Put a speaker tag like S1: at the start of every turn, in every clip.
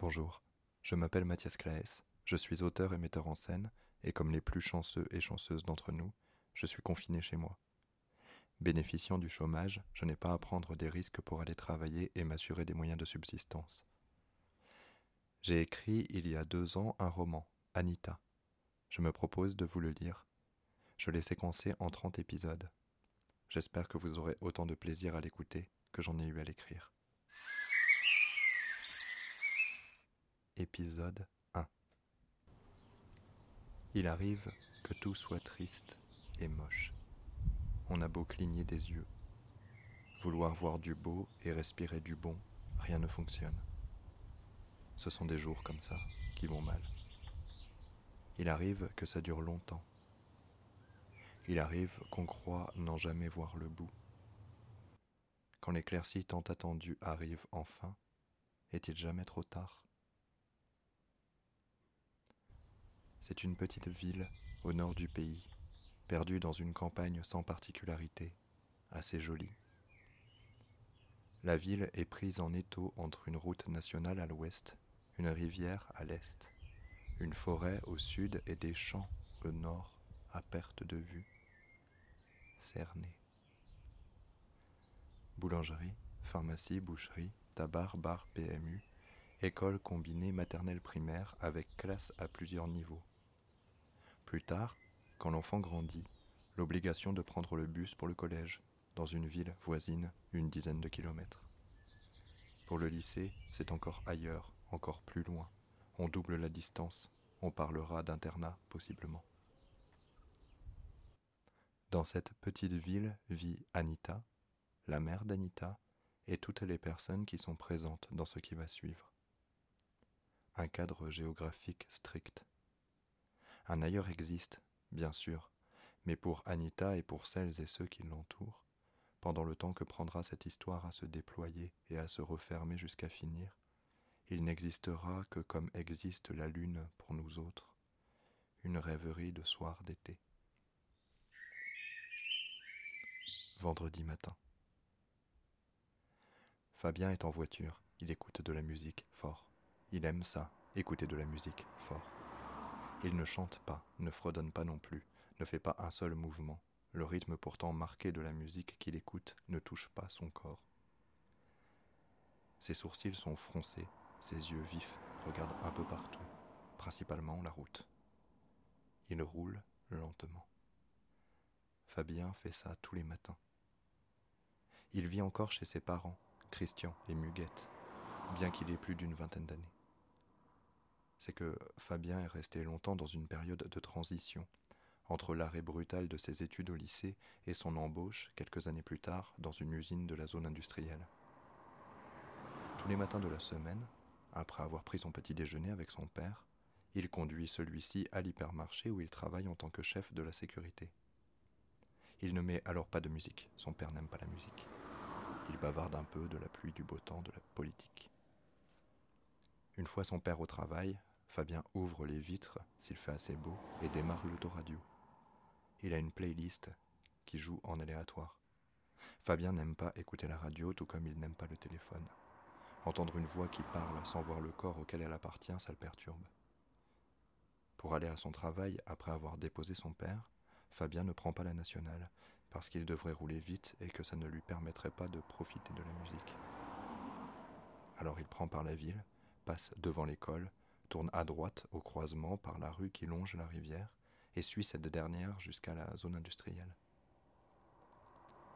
S1: Bonjour, je m'appelle Mathias Claes, je suis auteur et metteur en scène, et comme les plus chanceux et chanceuses d'entre nous, je suis confiné chez moi. Bénéficiant du chômage, je n'ai pas à prendre des risques pour aller travailler et m'assurer des moyens de subsistance. J'ai écrit il y a deux ans un roman, Anita. Je me propose de vous le lire. Je l'ai séquencé en trente épisodes. J'espère que vous aurez autant de plaisir à l'écouter que j'en ai eu à l'écrire. Épisode 1 Il arrive que tout soit triste et moche. On a beau cligner des yeux, vouloir voir du beau et respirer du bon, rien ne fonctionne. Ce sont des jours comme ça qui vont mal. Il arrive que ça dure longtemps. Il arrive qu'on croit n'en jamais voir le bout. Quand l'éclaircie tant attendue arrive enfin, est-il jamais trop tard C'est une petite ville au nord du pays, perdue dans une campagne sans particularité, assez jolie. La ville est prise en étau entre une route nationale à l'ouest, une rivière à l'est, une forêt au sud et des champs au nord à perte de vue. Cerné. Boulangerie, pharmacie, boucherie, tabac, bar, PMU, école combinée maternelle primaire avec classe à plusieurs niveaux. Plus tard, quand l'enfant grandit, l'obligation de prendre le bus pour le collège, dans une ville voisine, une dizaine de kilomètres. Pour le lycée, c'est encore ailleurs, encore plus loin. On double la distance, on parlera d'internat possiblement. Dans cette petite ville vit Anita, la mère d'Anita, et toutes les personnes qui sont présentes dans ce qui va suivre. Un cadre géographique strict. Un ailleurs existe, bien sûr, mais pour Anita et pour celles et ceux qui l'entourent, pendant le temps que prendra cette histoire à se déployer et à se refermer jusqu'à finir, il n'existera que comme existe la lune pour nous autres, une rêverie de soir d'été. Vendredi matin. Fabien est en voiture, il écoute de la musique fort. Il aime ça, écouter de la musique fort. Il ne chante pas, ne fredonne pas non plus, ne fait pas un seul mouvement. Le rythme pourtant marqué de la musique qu'il écoute ne touche pas son corps. Ses sourcils sont froncés, ses yeux vifs regardent un peu partout, principalement la route. Il roule lentement. Fabien fait ça tous les matins. Il vit encore chez ses parents, Christian et Muguette, bien qu'il ait plus d'une vingtaine d'années c'est que Fabien est resté longtemps dans une période de transition, entre l'arrêt brutal de ses études au lycée et son embauche, quelques années plus tard, dans une usine de la zone industrielle. Tous les matins de la semaine, après avoir pris son petit déjeuner avec son père, il conduit celui-ci à l'hypermarché où il travaille en tant que chef de la sécurité. Il ne met alors pas de musique, son père n'aime pas la musique. Il bavarde un peu de la pluie, du beau temps, de la politique. Une fois son père au travail, Fabien ouvre les vitres s'il fait assez beau et démarre l'autoradio. Il a une playlist qui joue en aléatoire. Fabien n'aime pas écouter la radio tout comme il n'aime pas le téléphone. Entendre une voix qui parle sans voir le corps auquel elle appartient, ça le perturbe. Pour aller à son travail après avoir déposé son père, Fabien ne prend pas la nationale parce qu'il devrait rouler vite et que ça ne lui permettrait pas de profiter de la musique. Alors il prend par la ville, passe devant l'école, tourne à droite au croisement par la rue qui longe la rivière et suit cette dernière jusqu'à la zone industrielle.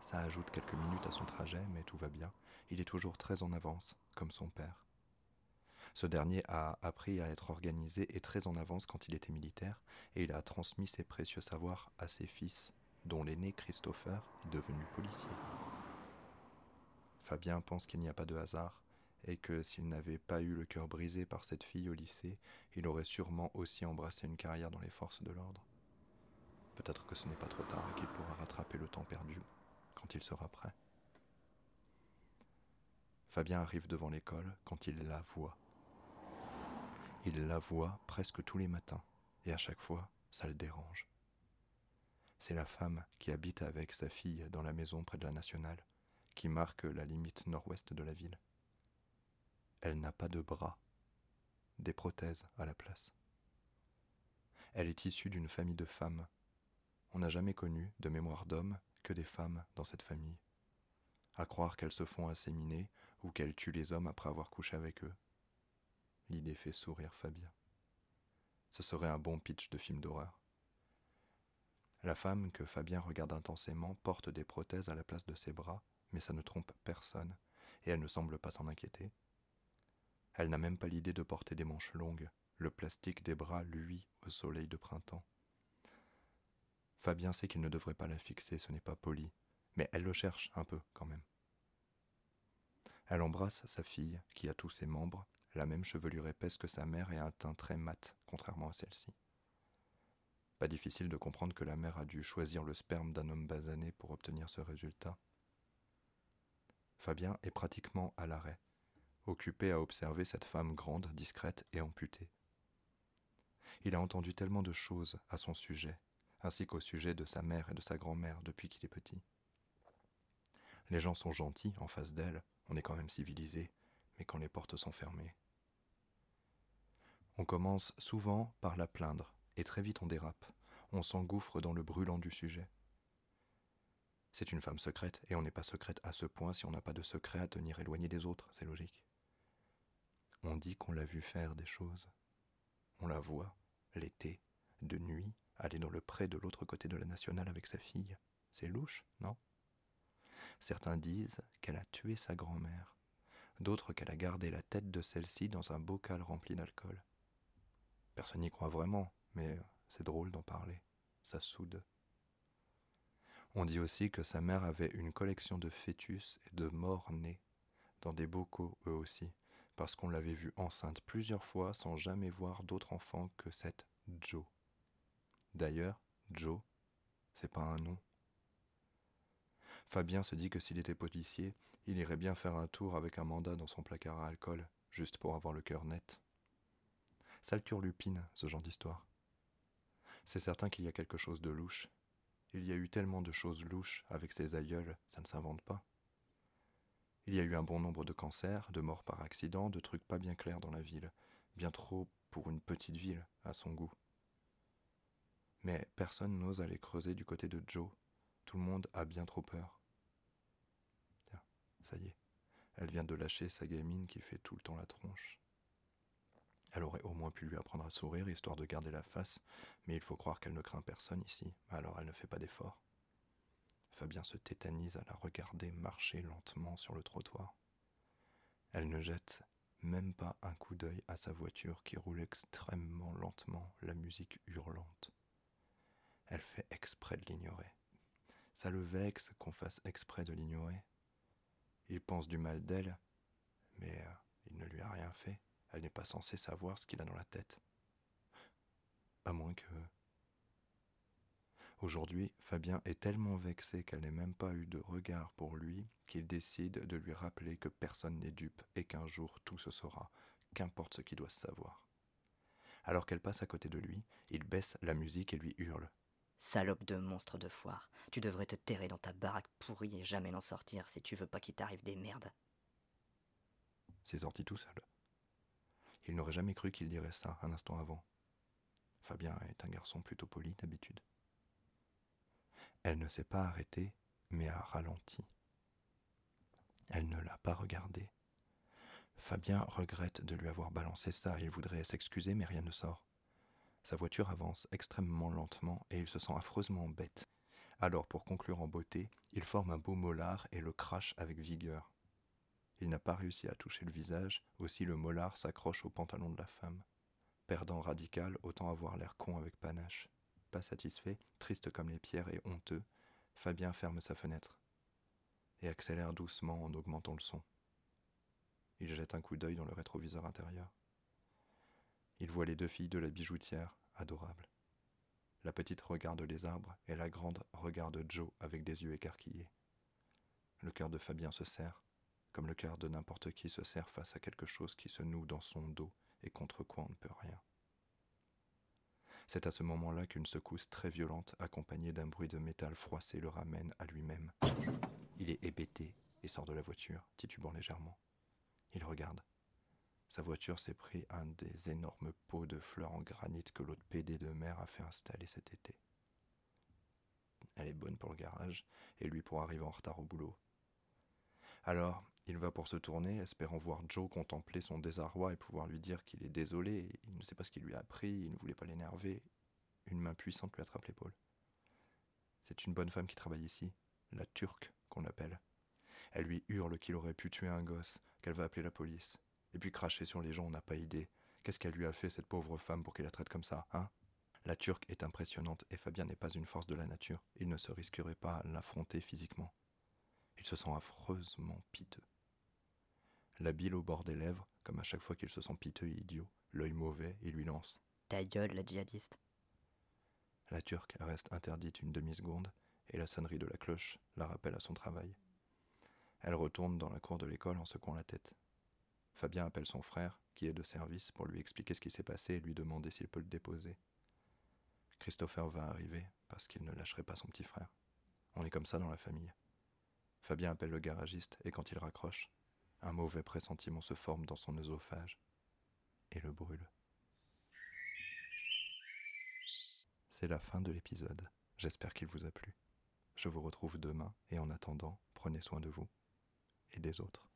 S1: Ça ajoute quelques minutes à son trajet, mais tout va bien. Il est toujours très en avance, comme son père. Ce dernier a appris à être organisé et très en avance quand il était militaire, et il a transmis ses précieux savoirs à ses fils, dont l'aîné Christopher est devenu policier. Fabien pense qu'il n'y a pas de hasard, et que s'il n'avait pas eu le cœur brisé par cette fille au lycée, il aurait sûrement aussi embrassé une carrière dans les forces de l'ordre. Peut-être que ce n'est pas trop tard et qu'il pourra rattraper le temps perdu quand il sera prêt. Fabien arrive devant l'école quand il la voit. Il la voit presque tous les matins, et à chaque fois, ça le dérange. C'est la femme qui habite avec sa fille dans la maison près de la nationale, qui marque la limite nord-ouest de la ville. Elle n'a pas de bras, des prothèses à la place. Elle est issue d'une famille de femmes. On n'a jamais connu, de mémoire d'hommes, que des femmes dans cette famille. À croire qu'elles se font inséminer ou qu'elles tuent les hommes après avoir couché avec eux. L'idée fait sourire Fabien. Ce serait un bon pitch de film d'horreur. La femme que Fabien regarde intensément porte des prothèses à la place de ses bras, mais ça ne trompe personne, et elle ne semble pas s'en inquiéter. Elle n'a même pas l'idée de porter des manches longues, le plastique des bras luit au soleil de printemps. Fabien sait qu'il ne devrait pas la fixer, ce n'est pas poli, mais elle le cherche un peu quand même. Elle embrasse sa fille, qui a tous ses membres, la même chevelure épaisse que sa mère et un teint très mat, contrairement à celle-ci. Pas difficile de comprendre que la mère a dû choisir le sperme d'un homme basané pour obtenir ce résultat. Fabien est pratiquement à l'arrêt, occupé à observer cette femme grande, discrète et amputée. Il a entendu tellement de choses à son sujet, ainsi qu'au sujet de sa mère et de sa grand-mère depuis qu'il est petit. Les gens sont gentils en face d'elle, on est quand même civilisé, mais quand les portes sont fermées. On commence souvent par la plaindre, et très vite on dérape, on s'engouffre dans le brûlant du sujet. C'est une femme secrète, et on n'est pas secrète à ce point si on n'a pas de secret à tenir éloigné des autres, c'est logique. On dit qu'on l'a vu faire des choses. On la voit, l'été, de nuit, aller dans le pré de l'autre côté de la nationale avec sa fille. C'est louche, non? Certains disent qu'elle a tué sa grand-mère, d'autres qu'elle a gardé la tête de celle-ci dans un bocal rempli d'alcool. Personne n'y croit vraiment, mais c'est drôle d'en parler, ça soude. On dit aussi que sa mère avait une collection de fœtus et de morts nés, dans des bocaux eux aussi, parce qu'on l'avait vue enceinte plusieurs fois sans jamais voir d'autre enfant que cette Joe. D'ailleurs, Joe, c'est pas un nom. Fabien se dit que s'il était policier, il irait bien faire un tour avec un mandat dans son placard à alcool, juste pour avoir le cœur net. Ça le turlupine, ce genre d'histoire. C'est certain qu'il y a quelque chose de louche. Il y a eu tellement de choses louches avec ses aïeuls, ça ne s'invente pas. Il y a eu un bon nombre de cancers, de morts par accident, de trucs pas bien clairs dans la ville, bien trop pour une petite ville, à son goût. Mais personne n'ose aller creuser du côté de Joe. Tout le monde a bien trop peur. Tiens, ça y est, elle vient de lâcher sa gamine qui fait tout le temps la tronche. Elle aurait au moins pu lui apprendre à sourire, histoire de garder la face, mais il faut croire qu'elle ne craint personne ici, alors elle ne fait pas d'effort. Fabien se tétanise à la regarder marcher lentement sur le trottoir. Elle ne jette même pas un coup d'œil à sa voiture qui roule extrêmement lentement, la musique hurlante. Elle fait exprès de l'ignorer. Ça le vexe qu'on fasse exprès de l'ignorer. Il pense du mal d'elle, mais euh, il ne lui a rien fait. Elle n'est pas censée savoir ce qu'il a dans la tête. À moins que... Aujourd'hui, Fabien est tellement vexé qu'elle n'ait même pas eu de regard pour lui qu'il décide de lui rappeler que personne n'est dupe et qu'un jour tout se saura, qu'importe ce qu'il doit savoir. Alors qu'elle passe à côté de lui, il baisse la musique et lui hurle.
S2: Salope de monstre de foire, tu devrais te terrer dans ta baraque pourrie et jamais n'en sortir si tu veux pas qu'il t'arrive des merdes.
S1: C'est sorti tout seul. Il n'aurait jamais cru qu'il dirait ça un instant avant. Fabien est un garçon plutôt poli d'habitude. Elle ne s'est pas arrêtée, mais a ralenti. Elle ne l'a pas regardé. Fabien regrette de lui avoir balancé ça. Il voudrait s'excuser, mais rien ne sort. Sa voiture avance extrêmement lentement et il se sent affreusement bête. Alors, pour conclure en beauté, il forme un beau molar et le crache avec vigueur. Il n'a pas réussi à toucher le visage, aussi le molar s'accroche au pantalon de la femme. Perdant radical, autant avoir l'air con avec panache. Pas satisfait, triste comme les pierres et honteux, Fabien ferme sa fenêtre et accélère doucement en augmentant le son. Il jette un coup d'œil dans le rétroviseur intérieur. Il voit les deux filles de la bijoutière, adorables. La petite regarde les arbres et la grande regarde Joe avec des yeux écarquillés. Le cœur de Fabien se serre comme le cœur de n'importe qui se serre face à quelque chose qui se noue dans son dos et contre quoi on ne peut rien. C'est à ce moment-là qu'une secousse très violente, accompagnée d'un bruit de métal froissé, le ramène à lui-même. Il est hébété et sort de la voiture, titubant légèrement. Il regarde. Sa voiture s'est pris un des énormes pots de fleurs en granit que l'autre PD de mer a fait installer cet été. Elle est bonne pour le garage et lui pour arriver en retard au boulot. Alors, il va pour se tourner, espérant voir Joe contempler son désarroi et pouvoir lui dire qu'il est désolé, il ne sait pas ce qu'il lui a appris, il ne voulait pas l'énerver. Une main puissante lui attrape l'épaule. C'est une bonne femme qui travaille ici, la turque qu'on appelle. Elle lui hurle qu'il aurait pu tuer un gosse, qu'elle va appeler la police. Et puis cracher sur les gens, on n'a pas idée. Qu'est-ce qu'elle lui a fait, cette pauvre femme, pour qu'elle la traite comme ça, hein? La turque est impressionnante et Fabien n'est pas une force de la nature. Il ne se risquerait pas à l'affronter physiquement. Il se sent affreusement piteux. La bile au bord des lèvres, comme à chaque fois qu'il se sent piteux et idiot, l'œil mauvais, il lui lance.
S2: Ta gueule, la djihadiste.
S1: La turque reste interdite une demi-seconde et la sonnerie de la cloche la rappelle à son travail. Elle retourne dans la cour de l'école en secouant la tête. Fabien appelle son frère, qui est de service, pour lui expliquer ce qui s'est passé et lui demander s'il peut le déposer. Christopher va arriver parce qu'il ne lâcherait pas son petit frère. On est comme ça dans la famille. Fabien appelle le garagiste et quand il raccroche, un mauvais pressentiment se forme dans son œsophage et le brûle. C'est la fin de l'épisode. J'espère qu'il vous a plu. Je vous retrouve demain et en attendant, prenez soin de vous et des autres.